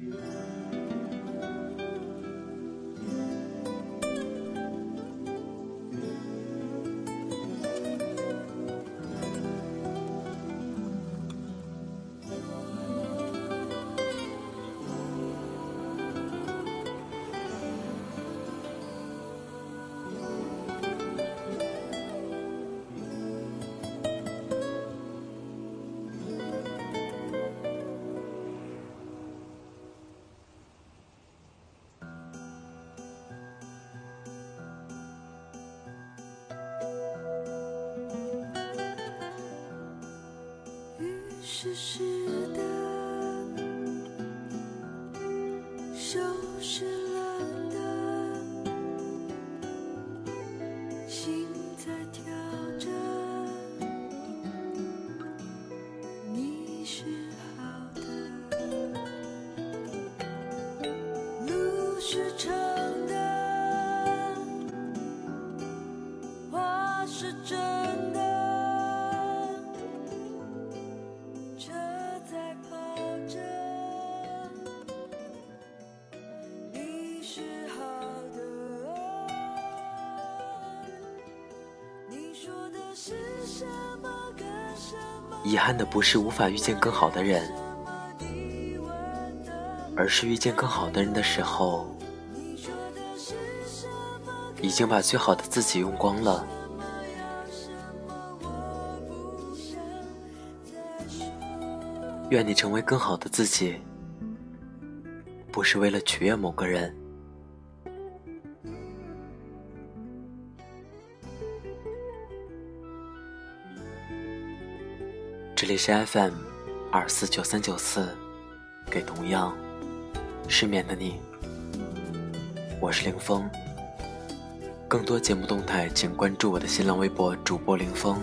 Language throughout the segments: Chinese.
Yeah. 湿湿的，收拾遗憾的不是无法遇见更好的人，而是遇见更好的人的时候，已经把最好的自己用光了。愿你成为更好的自己，不是为了取悦某个人。是 FM 二四九三九四，给同样失眠的你，我是凌峰。更多节目动态，请关注我的新浪微博主播凌峰。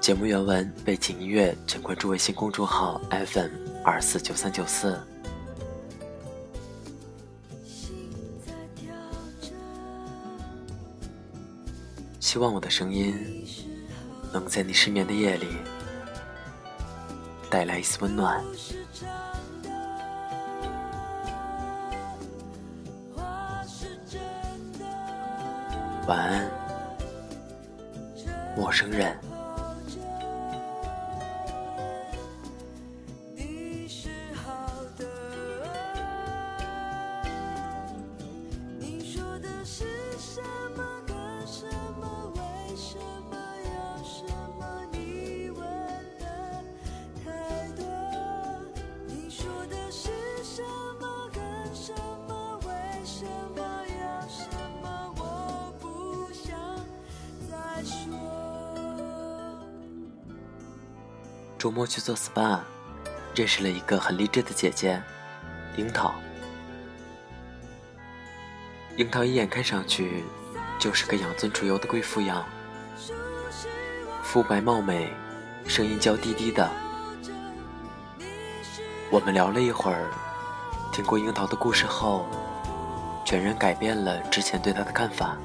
节目原文、背景音乐，请关注微信公众号 FM 二四九三九四。心在跳着，希望我的声音能在你失眠的夜里带来一丝温暖。晚安，陌生人。周末去做 SPA，认识了一个很励志的姐姐，樱桃。樱桃一眼看上去就是个养尊处优的贵妇样，肤白貌美，声音娇滴滴的。我们聊了一会儿，听过樱桃的故事后，全然改变了之前对她的看法。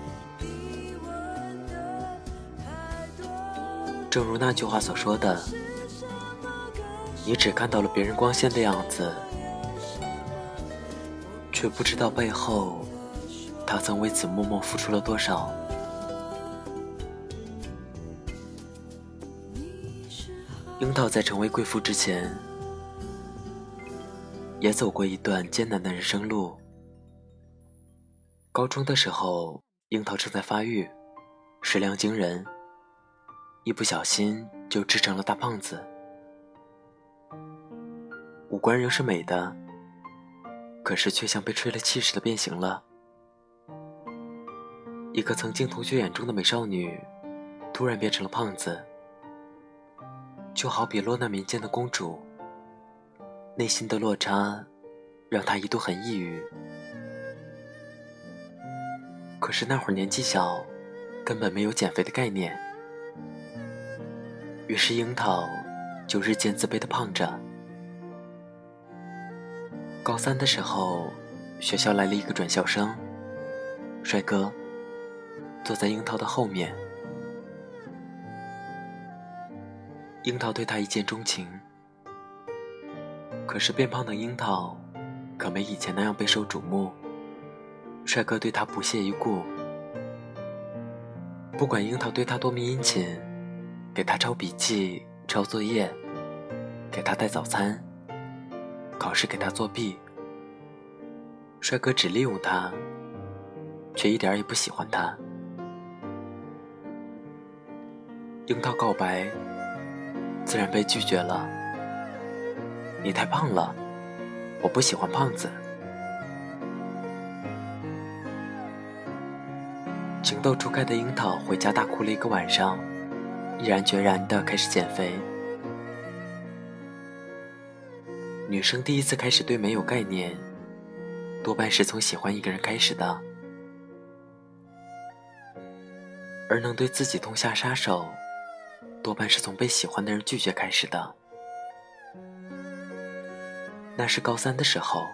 正如那句话所说的。你只看到了别人光鲜的样子，却不知道背后他曾为此默默付出了多少。樱桃在成为贵妇之前，也走过一段艰难的人生路。高中的时候，樱桃正在发育，食量惊人，一不小心就吃成了大胖子。五官仍是美的，可是却像被吹了气似的变形了。一个曾经同学眼中的美少女，突然变成了胖子，就好比落难民间的公主。内心的落差，让她一度很抑郁。可是那会儿年纪小，根本没有减肥的概念，于是樱桃就日渐自卑的胖着。高三的时候，学校来了一个转校生，帅哥，坐在樱桃的后面。樱桃对他一见钟情，可是变胖的樱桃，可没以前那样备受瞩目。帅哥对他不屑一顾，不管樱桃对他多么殷勤，给他抄笔记、抄作业，给他带早餐，考试给他作弊，帅哥只利用他，却一点也不喜欢他。樱桃告白，自然被拒绝了。你太胖了，我不喜欢胖子。情窦初开的樱桃回家大哭了一个晚上，毅然决然的开始减肥。女生第一次开始对美有概念，多半是从喜欢一个人开始的，而能对自己痛下杀手。多半是从被喜欢的人拒绝开始的。那是高三的时候，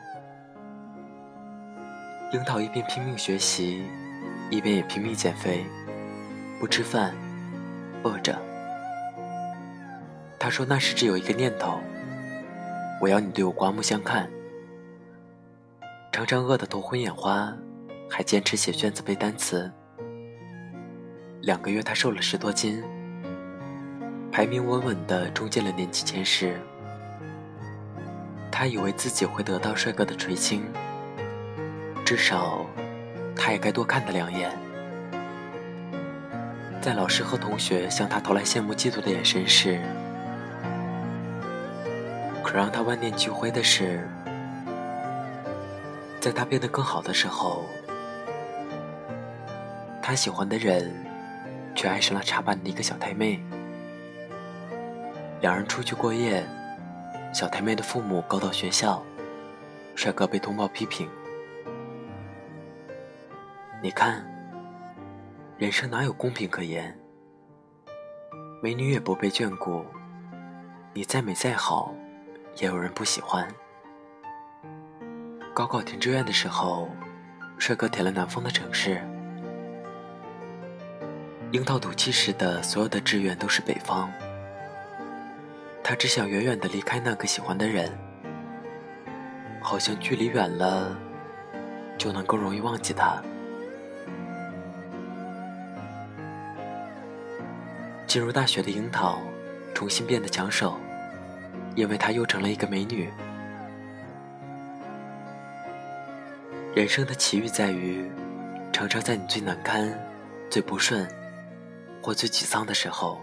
樱桃一边拼命学习，一边也拼命减肥，不吃饭，饿着。他说那时只有一个念头：我要你对我刮目相看。常常饿得头昏眼花，还坚持写卷子背单词。两个月，他瘦了十多斤。排名稳稳的冲进了年级前十。他以为自己会得到帅哥的垂青，至少，他也该多看他两眼。在老师和同学向他投来羡慕嫉妒的眼神时，可让他万念俱灰的是，在他变得更好的时候，他喜欢的人却爱上了插班的一个小太妹。两人出去过夜，小太妹的父母告到学校，帅哥被通报批评。你看，人生哪有公平可言？美女也不被眷顾，你再美再好，也有人不喜欢。高考填志愿的时候，帅哥填了南方的城市，樱桃赌气似的，所有的志愿都是北方。他只想远远的离开那个喜欢的人，好像距离远了，就能更容易忘记他。进入大学的樱桃，重新变得抢手，因为她又成了一个美女。人生的奇遇在于，常常在你最难堪、最不顺，或最沮丧的时候。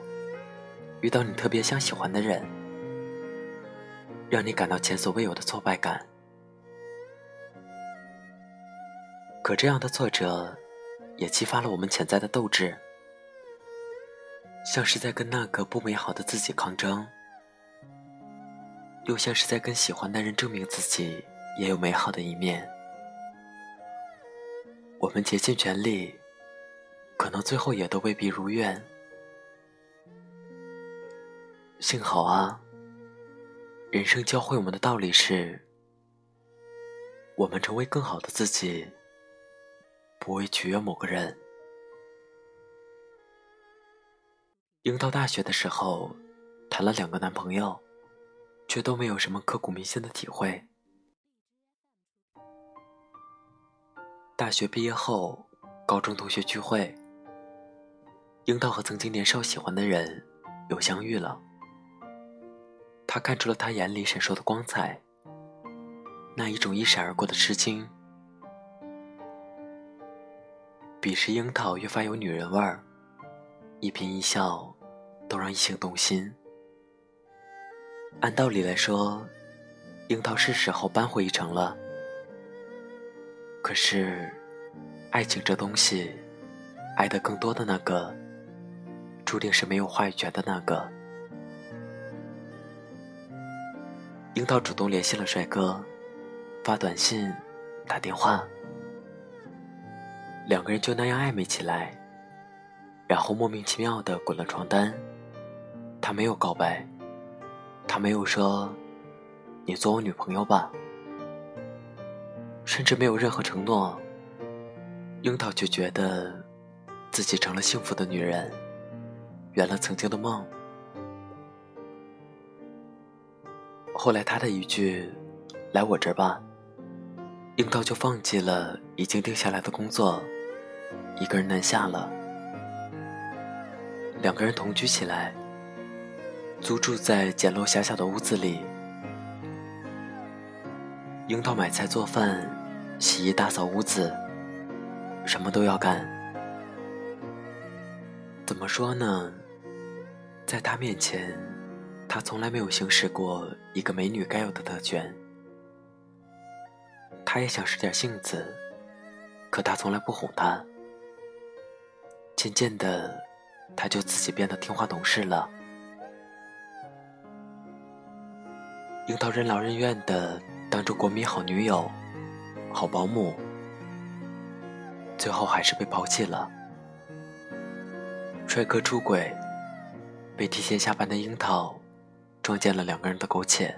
遇到你特别想喜欢的人，让你感到前所未有的挫败感。可这样的挫折，也激发了我们潜在的斗志，像是在跟那个不美好的自己抗争，又像是在跟喜欢的人证明自己也有美好的一面。我们竭尽全力，可能最后也都未必如愿。幸好啊，人生教会我们的道理是：我们成为更好的自己，不为取悦某个人。樱桃大学的时候，谈了两个男朋友，却都没有什么刻骨铭心的体会。大学毕业后，高中同学聚会，樱桃和曾经年少喜欢的人又相遇了。他看出了他眼里闪烁的光彩，那一种一闪而过的吃惊。彼时樱桃越发有女人味儿，一颦一笑都让异性动心。按道理来说，樱桃是时候扳回一城了。可是，爱情这东西，爱的更多的那个，注定是没有话语权的那个。樱桃主动联系了帅哥，发短信、打电话，两个人就那样暧昧起来，然后莫名其妙的滚了床单。他没有告白，他没有说“你做我女朋友吧”，甚至没有任何承诺。樱桃却觉得自己成了幸福的女人，圆了曾经的梦。后来他的一句“来我这儿吧”，樱桃就放弃了已经定下来的工作，一个人南下了。两个人同居起来，租住在简陋狭小的屋子里。樱桃买菜做饭、洗衣打扫屋子，什么都要干。怎么说呢？在他面前，他从来没有行使过一个美女该有的特权。他也想使点性子，可他从来不哄她。渐渐的，他就自己变得听话懂事了。樱桃任劳任怨的当着国民好女友、好保姆，最后还是被抛弃了。帅哥出轨。被提前下班的樱桃撞见了两个人的苟且，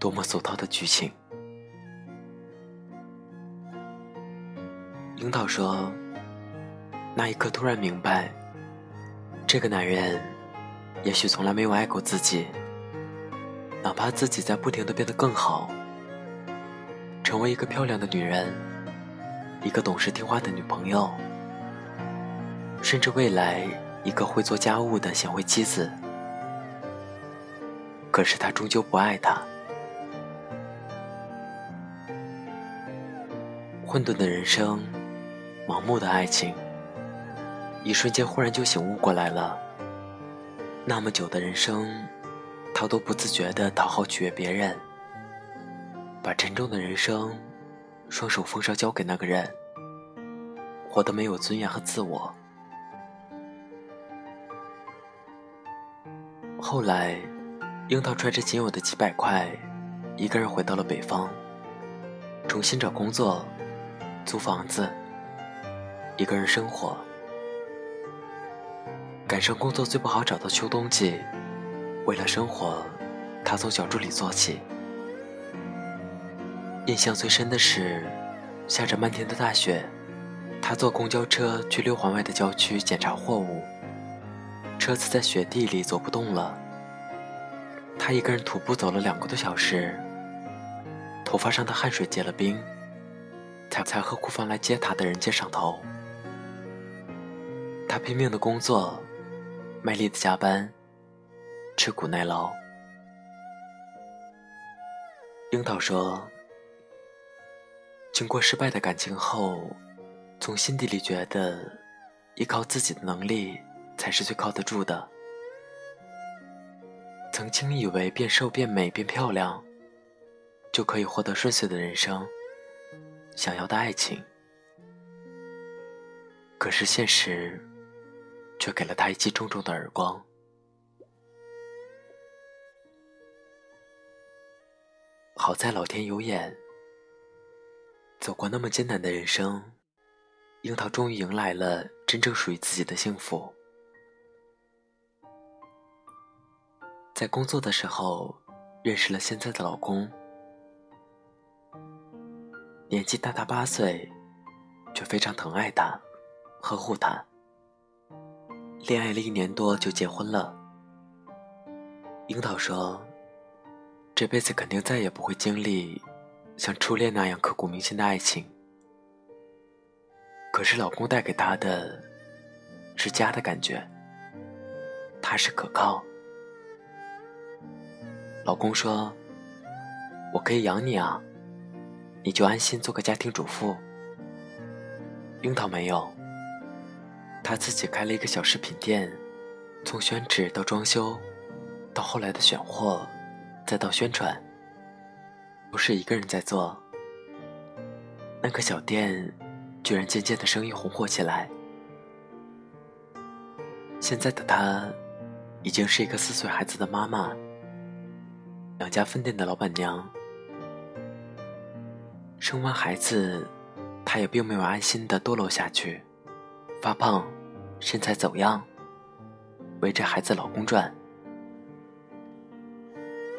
多么俗套的剧情！樱桃说：“那一刻突然明白，这个男人也许从来没有爱过自己，哪怕自己在不停的变得更好，成为一个漂亮的女人，一个懂事听话的女朋友，甚至未来……”一个会做家务的贤惠妻子，可是他终究不爱她。混沌的人生，盲目的爱情，一瞬间忽然就醒悟过来了。那么久的人生，他都不自觉的讨好取悦别人，把沉重的人生，双手奉上交给那个人，活得没有尊严和自我。后来，樱桃揣着仅有的几百块，一个人回到了北方，重新找工作，租房子，一个人生活。赶上工作最不好找的秋冬季，为了生活，他从小助理做起。印象最深的是，下着漫天的大雪，他坐公交车去六环外的郊区检查货物。车子在雪地里走不动了，他一个人徒步走了两个多小时，头发上的汗水结了冰，才才和库房来接他的人接上头。他拼命的工作，卖力的加班，吃苦耐劳。樱桃说：“经过失败的感情后，从心底里觉得，依靠自己的能力。”才是最靠得住的。曾经以为变瘦、变美、变漂亮，就可以获得顺遂的人生，想要的爱情，可是现实却给了他一记重重的耳光。好在老天有眼，走过那么艰难的人生，樱桃终于迎来了真正属于自己的幸福。在工作的时候，认识了现在的老公，年纪大他八岁，却非常疼爱他，呵护他。恋爱了一年多就结婚了。樱桃说：“这辈子肯定再也不会经历像初恋那样刻骨铭心的爱情。”可是老公带给她的，是家的感觉，踏实可靠。老公说：“我可以养你啊，你就安心做个家庭主妇。”樱桃没有，他自己开了一个小饰品店，从选址到装修，到后来的选货，再到宣传，不是一个人在做。那个小店居然渐渐的生意红火起来。现在的她，已经是一个四岁孩子的妈妈。两家分店的老板娘，生完孩子，她也并没有安心的堕落下去，发胖，身材走样，围着孩子老公转，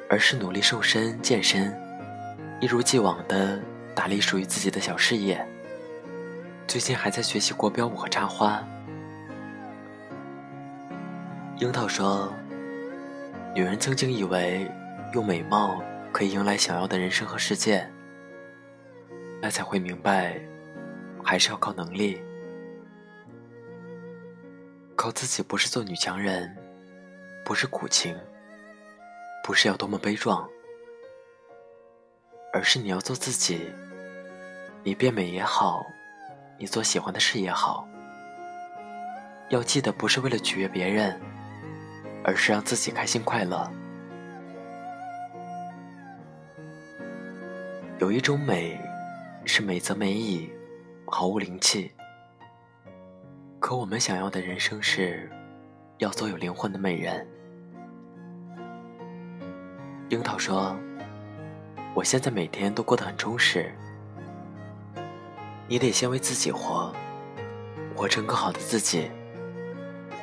而是努力瘦身健身，一如既往的打理属于自己的小事业。最近还在学习国标舞和插花。樱桃说：“女人曾经以为。”用美貌可以迎来想要的人生和世界，那才会明白，还是要靠能力。靠自己不是做女强人，不是苦情，不是要多么悲壮，而是你要做自己。你变美也好，你做喜欢的事也好，要记得不是为了取悦别人，而是让自己开心快乐。有一种美，是美则美矣，毫无灵气。可我们想要的人生是，要做有灵魂的美人。樱桃说：“我现在每天都过得很充实。你得先为自己活，活成更好的自己，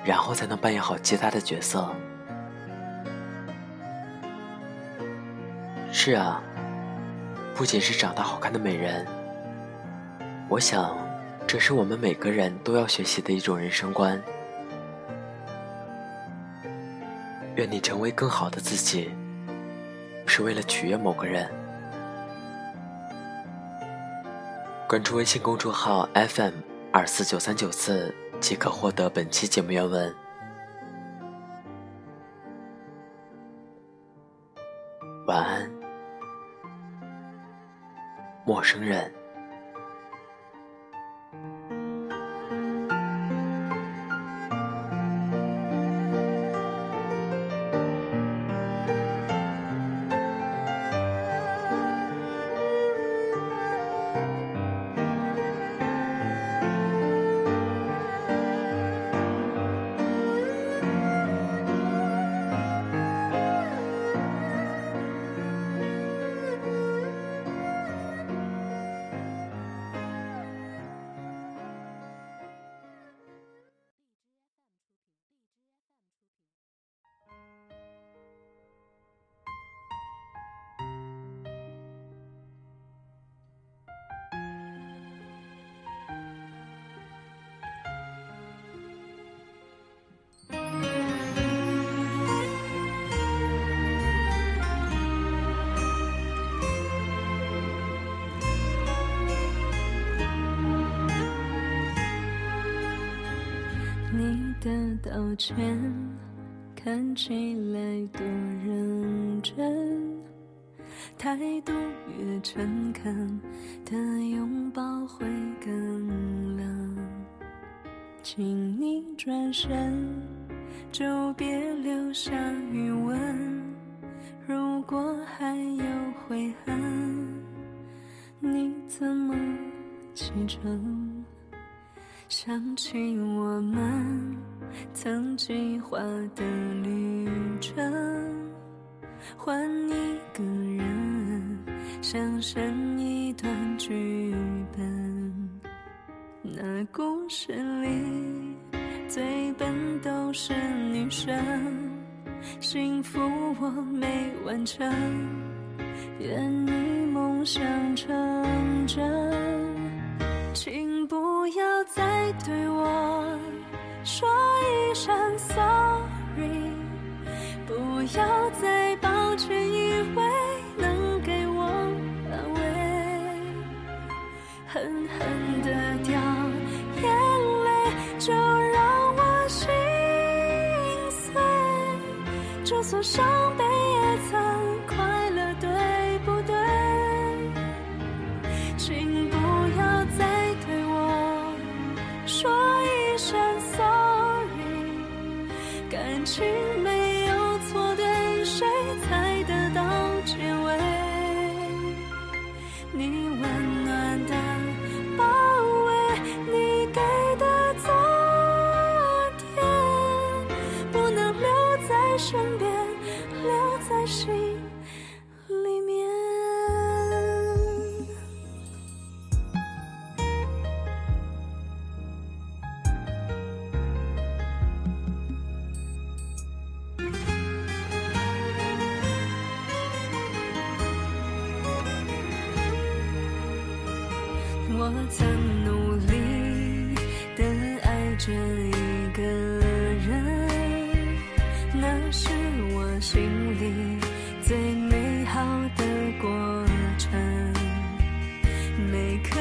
然后才能扮演好其他的角色。”是啊，不仅是长得好看的美人，我想。这是我们每个人都要学习的一种人生观。愿你成为更好的自己，是为了取悦某个人。关注微信公众号 FM 二四九三九四，即可获得本期节目原文。晚安，陌生人。道歉看起来多认真，态度越诚恳的拥抱会更冷。请你转身，就别留下余温。如果还有悔恨，你怎么启程？想起我们曾计划的旅程，换一个人，想象一段剧本。那故事里最笨都是女生，幸福我没完成，愿你梦想成真。请不要再对我再抱歉，以为能给我安慰，狠狠的掉眼泪，就让我心碎，就算伤 make